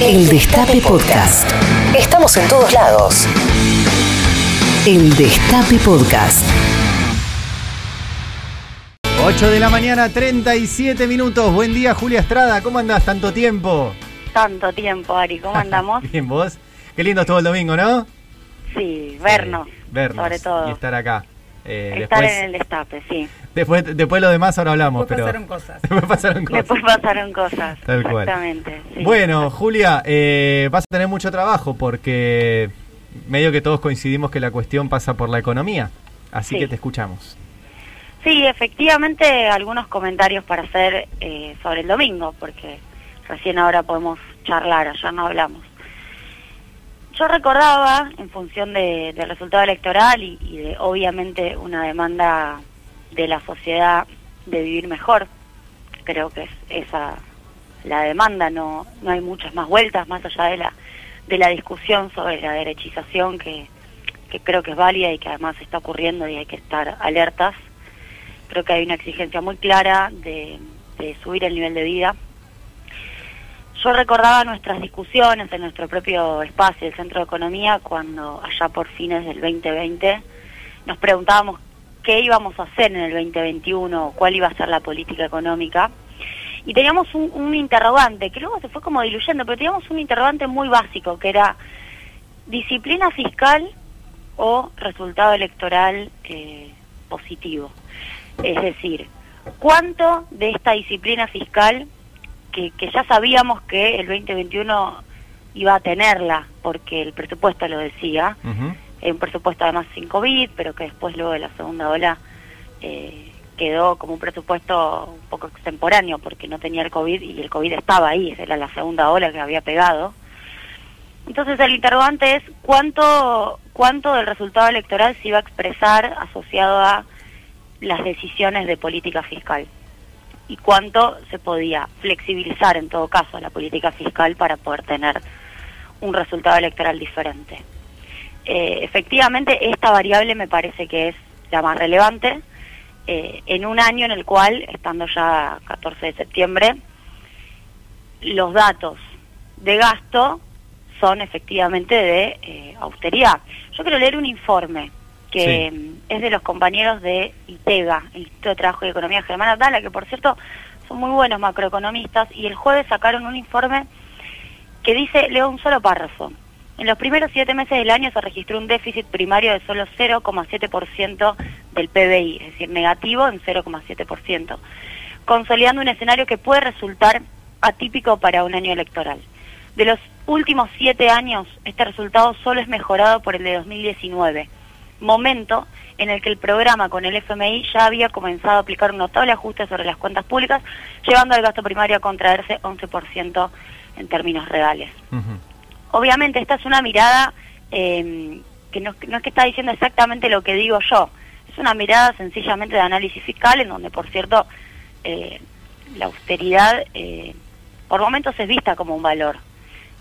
El Destape Podcast. Estamos en todos lados. El Destape Podcast. 8 de la mañana, 37 minutos. Buen día, Julia Estrada. ¿Cómo andás? ¿Tanto tiempo? Tanto tiempo, Ari. ¿Cómo andamos? Bien, vos. Qué lindo estuvo el domingo, ¿no? Sí, vernos. Vernos. Sobre todo. Y estar acá. Eh, Estar después, en el destape, sí. después, después lo demás ahora hablamos. Después pero pasaron cosas. después pasaron cosas. Después pasaron cosas. Tal cual. Exactamente. sí. Bueno, Julia, eh, vas a tener mucho trabajo porque medio que todos coincidimos que la cuestión pasa por la economía. Así Sí. que te escuchamos. Sí, efectivamente, algunos comentarios para hacer eh, sobre el domingo, porque recién ahora podemos charlar, ayer no hablamos. Yo recordaba, en función de- del resultado electoral y, de obviamente una demanda de la sociedad de vivir mejor, creo que es esa la demanda, no, no hay muchas más vueltas más allá de la, de la discusión sobre la derechización que, que creo que es válida y que además está ocurriendo y hay que estar alertas. Creo que hay una exigencia muy clara de subir el nivel de vida. Yo recordaba nuestras discusiones en nuestro propio espacio, el Centro de Economía, cuando allá por fines del 2020 nos preguntábamos qué íbamos a hacer en el 2021, cuál iba a ser la política económica. Y teníamos un, un interrogante, que luego se fue como diluyendo, pero teníamos un interrogante muy básico, que era disciplina fiscal o resultado electoral eh, positivo. Es decir, ¿cuánto de esta disciplina fiscal, que, que ya sabíamos que el 2021 iba a tenerla, porque el presupuesto lo decía, eh, un presupuesto además sin COVID, pero que después luego de la segunda ola eh, quedó como un presupuesto un poco extemporáneo porque no tenía el COVID y el COVID estaba ahí, esa era la segunda ola que había pegado. Entonces el interrogante es cuánto, cuánto del resultado electoral se iba a expresar asociado a las decisiones de política fiscal y cuánto se podía flexibilizar en todo caso la política fiscal para poder tener un resultado electoral diferente. Eh, efectivamente, esta variable me parece que es la más relevante eh, en un año en el cual, estando ya 14 de septiembre, los datos de gasto son efectivamente de eh, austeridad. Yo quiero leer un informe que Sí. es de los compañeros de ITEGA, el Instituto de Trabajo y Economía Germana Dala, que por cierto son muy buenos macroeconomistas, y el jueves sacaron un informe que dice, leo un solo párrafo. En los primeros siete meses del año se registró un déficit primario de solo 0,7% del PBI, es decir, negativo en 0,7%, consolidando un escenario que puede resultar atípico para un año electoral. De los últimos siete años, este resultado solo es mejorado por el de 2019, momento en el que el programa con el FMI ya había comenzado a aplicar un notable ajuste sobre las cuentas públicas, llevando al gasto primario a contraerse 11% en términos reales. Obviamente esta es una mirada eh, que no, no es que está diciendo exactamente lo que digo yo, es una mirada sencillamente de análisis fiscal en donde, por cierto, eh, la austeridad eh, por momentos es vista como un valor.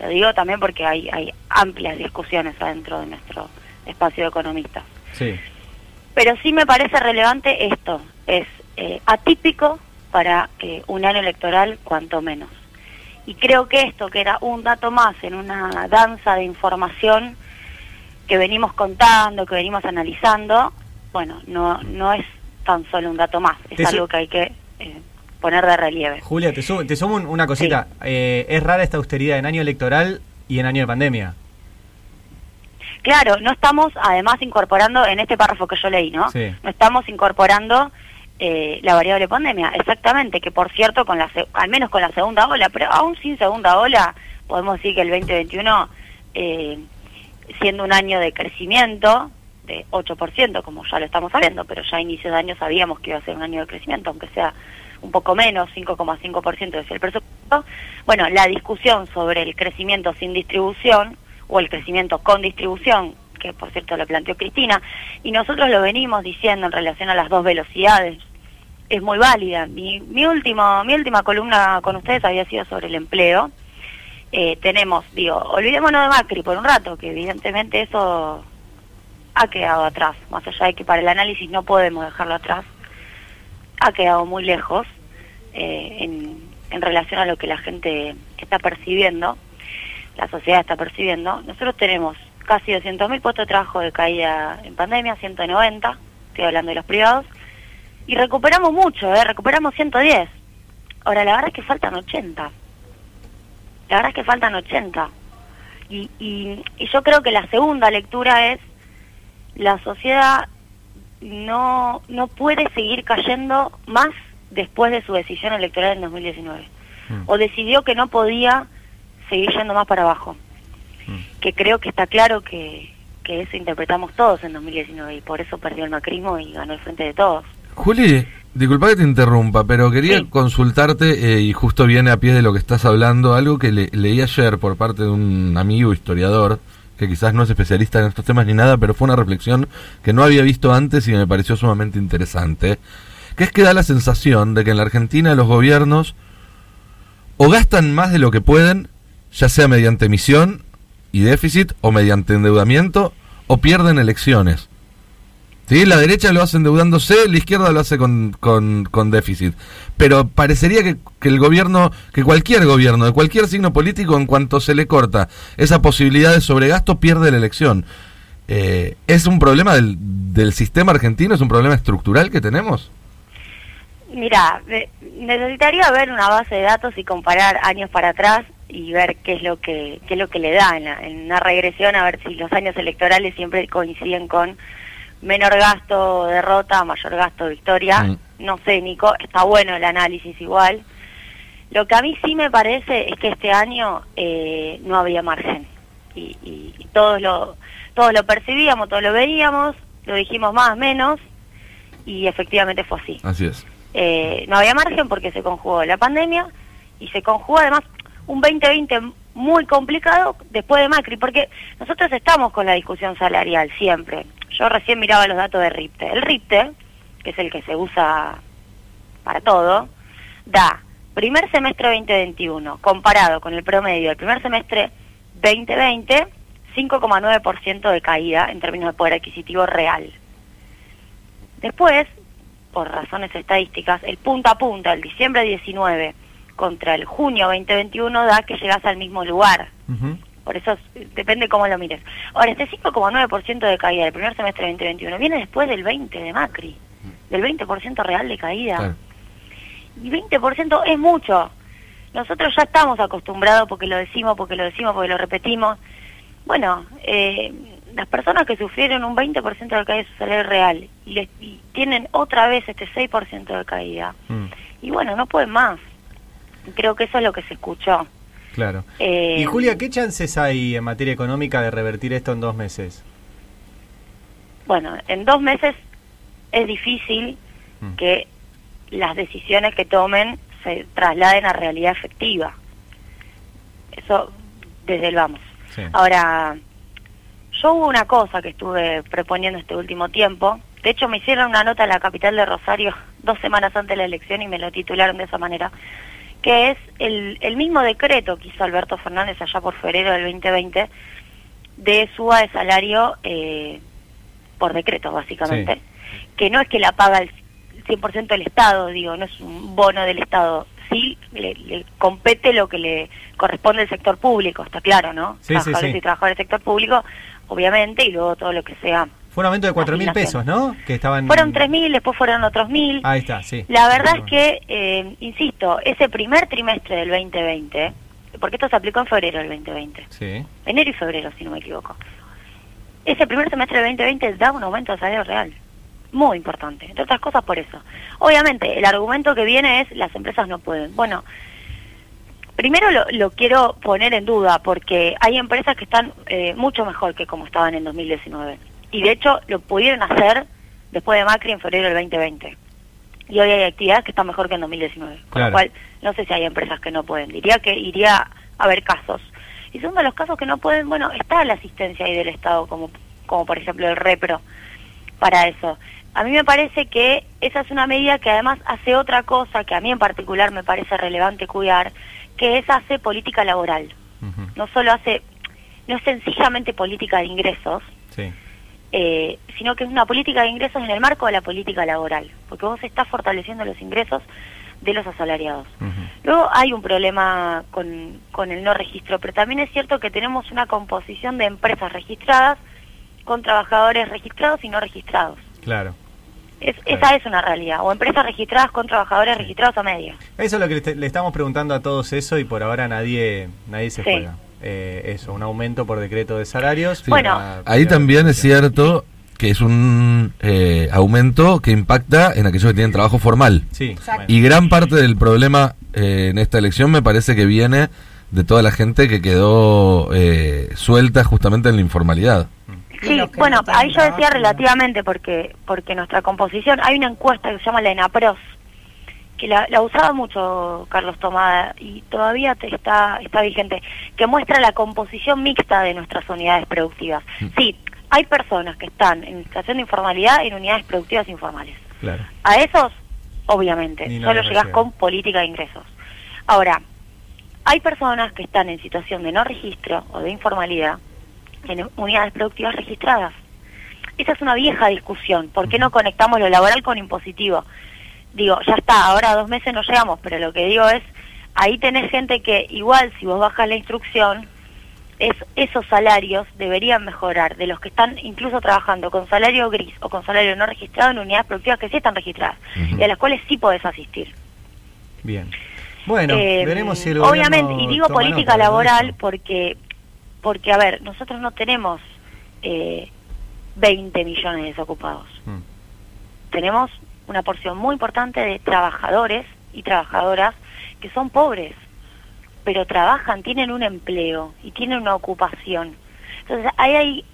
Lo digo también porque hay, hay amplias discusiones adentro de nuestro espacio de economistas. Sí. Pero sí me parece relevante esto, es eh, atípico para eh, un año electoral cuanto menos. Y creo que esto, que era un dato más en una danza de información que venimos contando, que venimos analizando, bueno, no, no es tan solo un dato más, es algo que hay que eh, poner de relieve. Julia, te sumo, te sumo un- una cosita. Eh, es rara esta austeridad en año electoral y en año de pandemia. Claro, no estamos además incorporando en este párrafo que yo leí, ¿no? Sí. No estamos incorporando eh, la variable pandemia, exactamente, que por cierto, con la al menos con la segunda ola, pero aún sin segunda ola, podemos decir que el 2021, eh, siendo un año de crecimiento de 8%, como ya lo estamos sabiendo, pero ya a inicios de año sabíamos que iba a ser un año de crecimiento, aunque sea un poco menos, 5,5% decía el presupuesto. Bueno, la discusión sobre el crecimiento sin distribución o el crecimiento con distribución, que por cierto lo planteó Cristina, y nosotros lo venimos diciendo en relación a las dos velocidades, es muy válida. Mi, mi, último, mi última columna con ustedes había sido sobre el empleo. Eh, tenemos, digo, olvidémonos de Macri por un rato, que evidentemente eso ha quedado atrás, más allá de que para el análisis no podemos dejarlo atrás, ha quedado muy lejos eh, en, en relación a lo que la gente está percibiendo. La sociedad está percibiendo, nosotros tenemos casi 200.000 puestos de trabajo de caída en pandemia, 190, estoy hablando de los privados, y recuperamos mucho, ¿eh? recuperamos 110. Ahora, la verdad es que faltan 80. La verdad es que faltan 80. Y, y, y yo creo que la segunda lectura es la sociedad no, no puede seguir cayendo más después de su decisión electoral en 2019. Mm. O decidió que no podía seguir yendo más para abajo. Mm. Que creo que está claro que, que eso interpretamos todos en 2019 y por eso perdió el macrismo y ganó el frente de todos. Juli, disculpa que te interrumpa, pero quería Sí. consultarte, eh, y justo viene a pie de lo que estás hablando, algo que le- leí ayer por parte de un amigo historiador, que quizás no es especialista en estos temas ni nada, pero fue una reflexión que no había visto antes y me pareció sumamente interesante, que es que da la sensación de que en la Argentina los gobiernos o gastan más de lo que pueden, ya sea mediante emisión y déficit o mediante endeudamiento, o pierden elecciones. ¿Sí? La derecha lo hace endeudándose, la izquierda lo hace con, con, déficit. Pero parecería que, que el gobierno, que cualquier gobierno, de cualquier signo político, en cuanto se le corta esa posibilidad de sobregasto, pierde la elección. Eh, ¿Es un problema del, del sistema argentino? ¿Es un problema estructural que tenemos? Mira, necesitaría ver una base de datos y comparar años para atrás y ver qué es lo que qué es lo que le da en, la- en una regresión a ver si los años electorales siempre coinciden con menor gasto derrota, mayor gasto victoria. Mm. No sé, Nico, está bueno el análisis igual. Lo que a mí sí me parece es que este año eh, no había margen y, y- y todos lo todos lo percibíamos, todos lo veíamos, lo dijimos más menos y efectivamente fue así. Así es. Eh, no había margen porque se conjugó la pandemia y se conjugó además un 2020 muy complicado después de Macri, porque nosotros estamos con la discusión salarial siempre. Yo recién miraba los datos de RIPTE. El RIPTE, que es el que se usa para todo, da primer semestre 2021 comparado con el promedio del primer semestre 2020, 5,9% de caída en términos de poder adquisitivo real. Después, por razones estadísticas, el punta a punta, el diciembre 19 contra el junio 2021 da que llegas al mismo lugar. Por eso depende cómo lo mires. Ahora, este 5,9% de caída del primer semestre de 2021 viene después del 20 de Macri, del 20% real de caída. Claro. Y 20% es mucho. Nosotros ya estamos acostumbrados porque lo decimos, porque lo decimos, porque lo repetimos. Bueno, eh, las personas que sufrieron un 20% de caída de su salario real y, les- y tienen otra vez este 6% de caída, Mm, y bueno, no pueden más. Creo que eso es lo que se escuchó. claro. Eh, Y Julia, ¿qué chances hay en materia económica de revertir esto en dos meses? Bueno, en dos meses es difícil Mm. que las decisiones que tomen se trasladen a realidad efectiva. Eso desde el vamos. Sí. Ahora, yo hubo una cosa que estuve proponiendo este último tiempo. De hecho, me hicieron una nota en la capital de Rosario dos semanas antes de la elección y me lo titularon de esa manera, que es el, el mismo decreto que hizo Alberto Fernández allá por febrero del 2020 de suba de salario eh, por decreto, básicamente. Que no es que la paga el 100% el Estado, digo, no es un bono del Estado. Sí, le, le compete lo que le corresponde al sector público, está claro, ¿no? Sí, Trabajadores sí. y trabajadores del sector público, obviamente, y luego todo lo que sea. Fue un aumento de cuatro mil pesos, ¿no? Que estaban... Fueron 3.000, después fueron otros 1.000. Ahí está, sí. La verdad es que, eh, insisto, ese primer trimestre del 2020, porque esto se aplicó en febrero del 2020, Sí. enero y febrero, si no me equivoco. Ese primer semestre del 2020 da un aumento de salario real. Muy importante. Entre otras cosas por eso. Obviamente, el argumento que viene es las empresas no pueden. Bueno, primero lo, lo quiero poner en duda porque hay empresas que están eh, mucho mejor que como estaban en 2019. Y de hecho lo pudieron hacer después de Macri en febrero del 2020. Y hoy hay actividades que están mejor que en 2019. Con Claro. lo cual, no sé si hay empresas que no pueden. Diría que iría a haber casos. Y segundo, los casos que no pueden, bueno, está la asistencia ahí del Estado, como, como por ejemplo el REPRO, para eso. A mí me parece que esa es una medida que además hace otra cosa que a mí en particular me parece relevante cuidar, que es hace política laboral. No solo hace, no es sencillamente política de ingresos, Sí. Eh, sino que es una política de ingresos en el marco de la política laboral, porque vos estás fortaleciendo los ingresos de los asalariados. Luego hay un problema con, con el no registro, pero también es cierto que tenemos una composición de empresas registradas con trabajadores registrados y no registrados. Claro. Es. Esa es una realidad. O empresas registradas con trabajadores registrados a medio. Eso es lo que le, te- le estamos preguntando a todos eso y por ahora nadie nadie se Sí. juega. Eh, eso, un aumento por decreto de salarios. Sí. Bueno. para- Ahí para- también es cierto que es un eh, aumento que impacta en aquellos que tienen trabajo formal. Sí. Exacto. Y gran parte del problema eh, en esta elección me parece que viene de toda la gente que quedó eh, suelta justamente en la informalidad. Y Sí, bueno, ahí yo decía relativamente porque porque nuestra composición, hay una encuesta que se llama la ENAPROS, que la, la usaba mucho Carlos Tomada y todavía te está, está vigente, que muestra la composición mixta de nuestras unidades productivas. Sí, hay personas que están en situación de informalidad en unidades productivas informales. Claro. A esos, obviamente, solo llegas con política de ingresos. Ahora, hay personas que están en situación de no registro o de informalidad en unidades productivas registradas. Esa es una vieja discusión. ¿Por qué no conectamos lo laboral con impositivo? Digo, ya está, ahora a dos meses no llegamos, pero lo que digo es, ahí tenés gente que igual si vos bajas la instrucción, es, esos salarios deberían mejorar de los que están incluso trabajando con salario gris o con salario no registrado en unidades productivas que sí están registradas y a las cuales sí podés asistir. Bien. Bueno, Eh, veremos si el Obviamente, y digo política nota laboral porque, porque, a ver, nosotros no tenemos eh, 20 millones de desocupados. Mm. Tenemos una porción muy importante de trabajadores y trabajadoras que son pobres, pero trabajan, tienen un empleo y tienen una ocupación. Entonces, ahí hay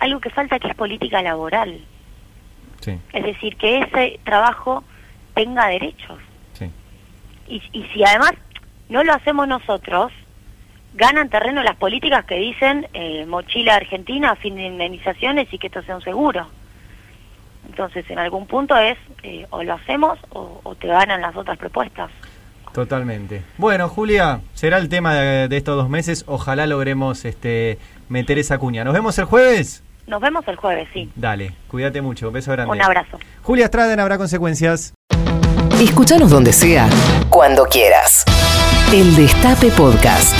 algo que falta que es política laboral. Sí, Es decir, que ese trabajo tenga derechos. sí. Y, y si además no lo hacemos nosotros, ganan terreno las políticas que dicen eh, mochila argentina, fin de indemnizaciones y que esto sea un seguro. Entonces, en algún punto es eh, o lo hacemos o, o te ganan las otras propuestas. Totalmente. Bueno, Julia, será el tema de, de estos dos meses. Ojalá logremos este meter esa cuña. ¿Nos vemos el jueves? Nos vemos el jueves, sí. Dale, cuídate mucho. Un beso grande. Un abrazo. Julia Estrada en Habrá Consecuencias. Escúchanos donde sea, cuando quieras. El Destape Podcast.